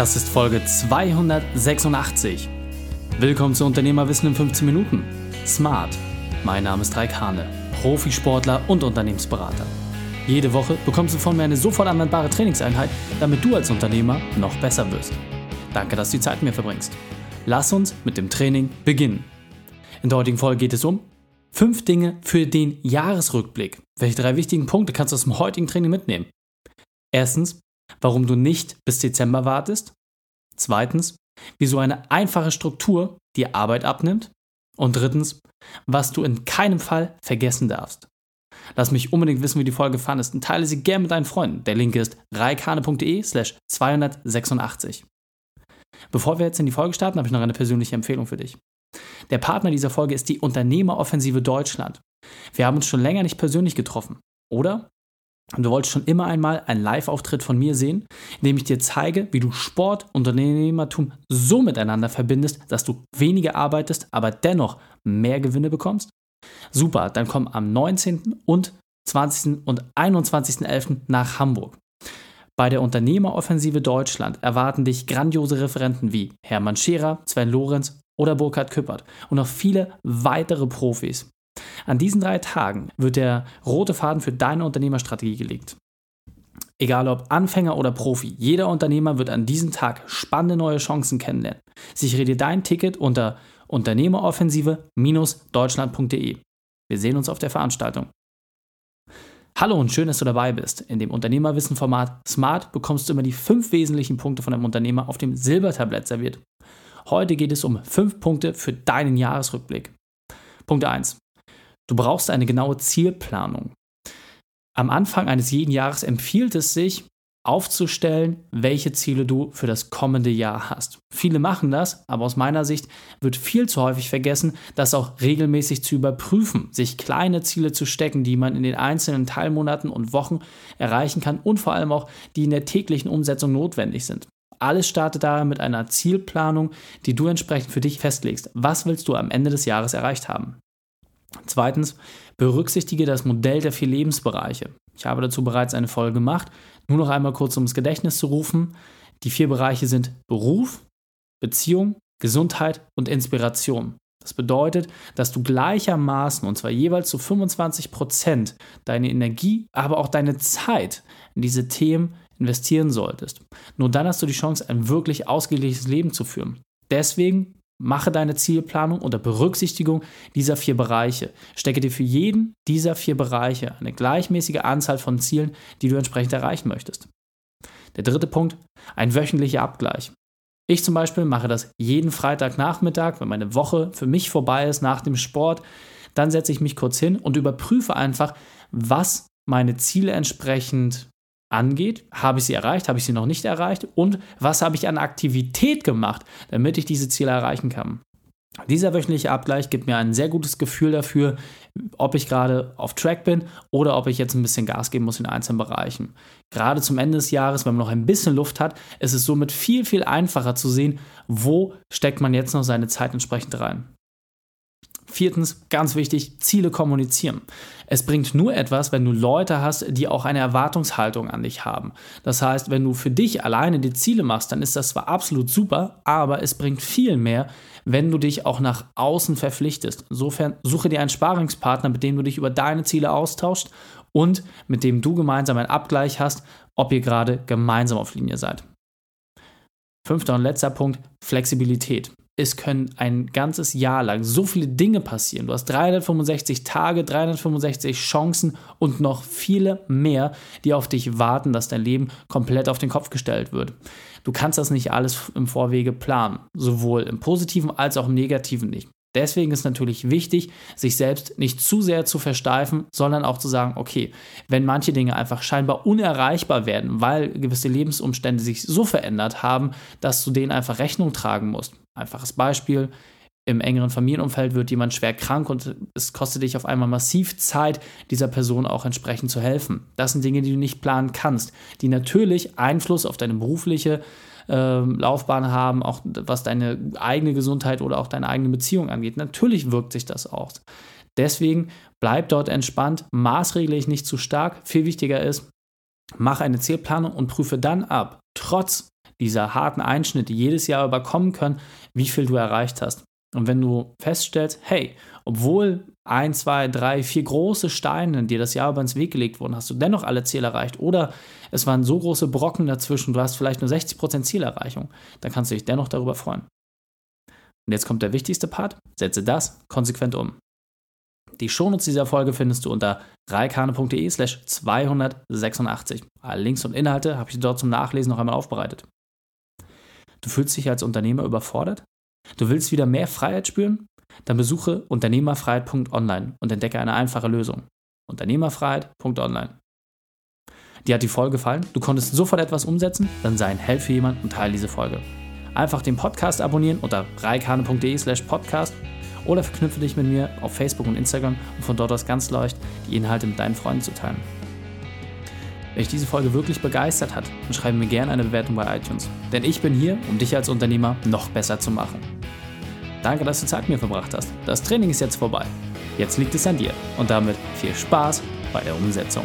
Das ist Folge 286. Willkommen zu Unternehmerwissen in 15 Minuten. Smart. Mein Name ist Raik Hane, Profisportler und Unternehmensberater. Jede Woche bekommst du von mir eine sofort anwendbare Trainingseinheit, damit du als Unternehmer noch besser wirst. Danke, dass du die Zeit mit mir verbringst. Lass uns mit dem Training beginnen. In der heutigen Folge geht es um fünf Dinge für den Jahresrückblick. Welche drei wichtigen Punkte kannst du aus dem heutigen Training mitnehmen? Erstens, warum du nicht bis Dezember wartest. Zweitens, wieso eine einfache Struktur dir Arbeit abnimmt. Und drittens, was du in keinem Fall vergessen darfst. Lass mich unbedingt wissen, wie die Folge fandest und teile sie gerne mit deinen Freunden. Der Link ist reikane.de slash 286. Bevor wir jetzt in die Folge starten, habe ich noch eine persönliche Empfehlung für dich. Der Partner dieser Folge ist die Unternehmeroffensive Deutschland. Wir haben uns schon länger nicht persönlich getroffen, oder? Und du wolltest schon immer einmal einen Live-Auftritt von mir sehen, in dem ich dir zeige, wie du Sport und Unternehmertum so miteinander verbindest, dass du weniger arbeitest, aber dennoch mehr Gewinne bekommst? Super, dann komm am 19. und 20. und 21.11. nach Hamburg. Bei der Unternehmeroffensive Deutschland erwarten dich grandiose Referenten wie Hermann Scherer, Sven Lorenz oder Burkhard Küppert und noch viele weitere Profis. An diesen drei Tagen wird der rote Faden für deine Unternehmerstrategie gelegt. Egal ob Anfänger oder Profi, jeder Unternehmer wird an diesem Tag spannende neue Chancen kennenlernen. Sichere dir dein Ticket unter unternehmeroffensive-deutschland.de. Wir sehen uns auf der Veranstaltung. Hallo und schön, dass du dabei bist. In dem Unternehmerwissen-Format Smart bekommst du immer die fünf wesentlichen Punkte von einem Unternehmer auf dem Silbertablett serviert. Heute geht es um fünf Punkte für deinen Jahresrückblick. Punkt 1. Du brauchst eine genaue Zielplanung. Am Anfang eines jeden Jahres empfiehlt es sich, aufzustellen, welche Ziele du für das kommende Jahr hast. Viele machen das, aber aus meiner Sicht wird viel zu häufig vergessen, das auch regelmäßig zu überprüfen, sich kleine Ziele zu stecken, die man in den einzelnen Teilmonaten und Wochen erreichen kann und vor allem auch, die in der täglichen Umsetzung notwendig sind. Alles startet daher mit einer Zielplanung, die du entsprechend für dich festlegst. Was willst du am Ende des Jahres erreicht haben? Zweitens, berücksichtige das Modell der vier Lebensbereiche. Ich habe dazu bereits eine Folge gemacht. Nur noch einmal kurz ums Gedächtnis zu rufen. Die vier Bereiche sind Beruf, Beziehung, Gesundheit und Inspiration. Das bedeutet, dass du gleichermaßen, und zwar jeweils zu 25 Prozent, deine Energie, aber auch deine Zeit in diese Themen investieren solltest. Nur dann hast du die Chance, ein wirklich ausgeglichenes Leben zu führen. Deswegen Mache deine Zielplanung unter Berücksichtigung dieser vier Bereiche. Stecke dir für jeden dieser vier Bereiche eine gleichmäßige Anzahl von Zielen, die du entsprechend erreichen möchtest. Der dritte Punkt, ein wöchentlicher Abgleich. Ich zum Beispiel mache das jeden Freitagnachmittag, wenn meine Woche für mich vorbei ist nach dem Sport. Dann setze ich mich kurz hin und überprüfe einfach, was meine Ziele entsprechend angeht. Habe ich sie erreicht? Habe ich sie noch nicht erreicht? Und was habe ich an Aktivität gemacht, damit ich diese Ziele erreichen kann? Dieser wöchentliche Abgleich gibt mir ein sehr gutes Gefühl dafür, ob ich gerade auf Track bin oder ob ich jetzt ein bisschen Gas geben muss in einzelnen Bereichen. Gerade zum Ende des Jahres, wenn man noch ein bisschen Luft hat, ist es somit viel, viel einfacher zu sehen, wo steckt man jetzt noch seine Zeit entsprechend rein. Viertens, ganz wichtig, Ziele kommunizieren. Es bringt nur etwas, wenn du Leute hast, die auch eine Erwartungshaltung an dich haben. Das heißt, wenn du für dich alleine die Ziele machst, dann ist das zwar absolut super, aber es bringt viel mehr, wenn du dich auch nach außen verpflichtest. Insofern suche dir einen Sparingspartner, mit dem du dich über deine Ziele austauschst und mit dem du gemeinsam einen Abgleich hast, ob ihr gerade gemeinsam auf Linie seid. Fünfter und letzter Punkt, Flexibilität es können ein ganzes Jahr lang so viele Dinge passieren. Du hast 365 Tage, 365 Chancen und noch viele mehr, die auf dich warten, dass dein Leben komplett auf den Kopf gestellt wird. Du kannst das nicht alles im Vorwege planen, sowohl im positiven als auch im negativen nicht. Deswegen ist natürlich wichtig, sich selbst nicht zu sehr zu versteifen, sondern auch zu sagen, okay, wenn manche Dinge einfach scheinbar unerreichbar werden, weil gewisse Lebensumstände sich so verändert haben, dass du denen einfach Rechnung tragen musst. Einfaches Beispiel, im engeren Familienumfeld wird jemand schwer krank und es kostet dich auf einmal massiv Zeit, dieser Person auch entsprechend zu helfen. Das sind Dinge, die du nicht planen kannst, die natürlich Einfluss auf deine berufliche ähm, Laufbahn haben, auch was deine eigene Gesundheit oder auch deine eigene Beziehung angeht. Natürlich wirkt sich das aus. Deswegen bleib dort entspannt, maßregle ich nicht zu stark. Viel wichtiger ist, mach eine Zielplanung und prüfe dann ab, trotz dieser harten Einschnitte jedes Jahr überkommen können, wie viel du erreicht hast. Und wenn du feststellst, hey, obwohl ein, zwei, drei, vier große Steine dir das Jahr über ins Weg gelegt wurden, hast du dennoch alle Ziele erreicht. Oder es waren so große Brocken dazwischen, du hast vielleicht nur 60% Zielerreichung, dann kannst du dich dennoch darüber freuen. Und jetzt kommt der wichtigste Part, setze das konsequent um. Die Shownotes dieser Folge findest du unter reikane.de slash 286. Alle Links und Inhalte habe ich dort zum Nachlesen noch einmal aufbereitet. Du fühlst dich als Unternehmer überfordert? Du willst wieder mehr Freiheit spüren? Dann besuche unternehmerfreiheit.online und entdecke eine einfache Lösung. Unternehmerfreiheit.online. Dir hat die Folge gefallen? Du konntest sofort etwas umsetzen? Dann sei ein Held für jemanden und teile diese Folge. Einfach den Podcast abonnieren unter reikane.de slash podcast oder verknüpfe dich mit mir auf Facebook und Instagram, um von dort aus ganz leicht die Inhalte mit deinen Freunden zu teilen. Wenn dich diese Folge wirklich begeistert hat, dann schreibe mir gerne eine Bewertung bei iTunes. Denn ich bin hier, um dich als Unternehmer noch besser zu machen. Danke, dass du Zeit mit mir verbracht hast. Das Training ist jetzt vorbei. Jetzt liegt es an dir. Und damit viel Spaß bei der Umsetzung.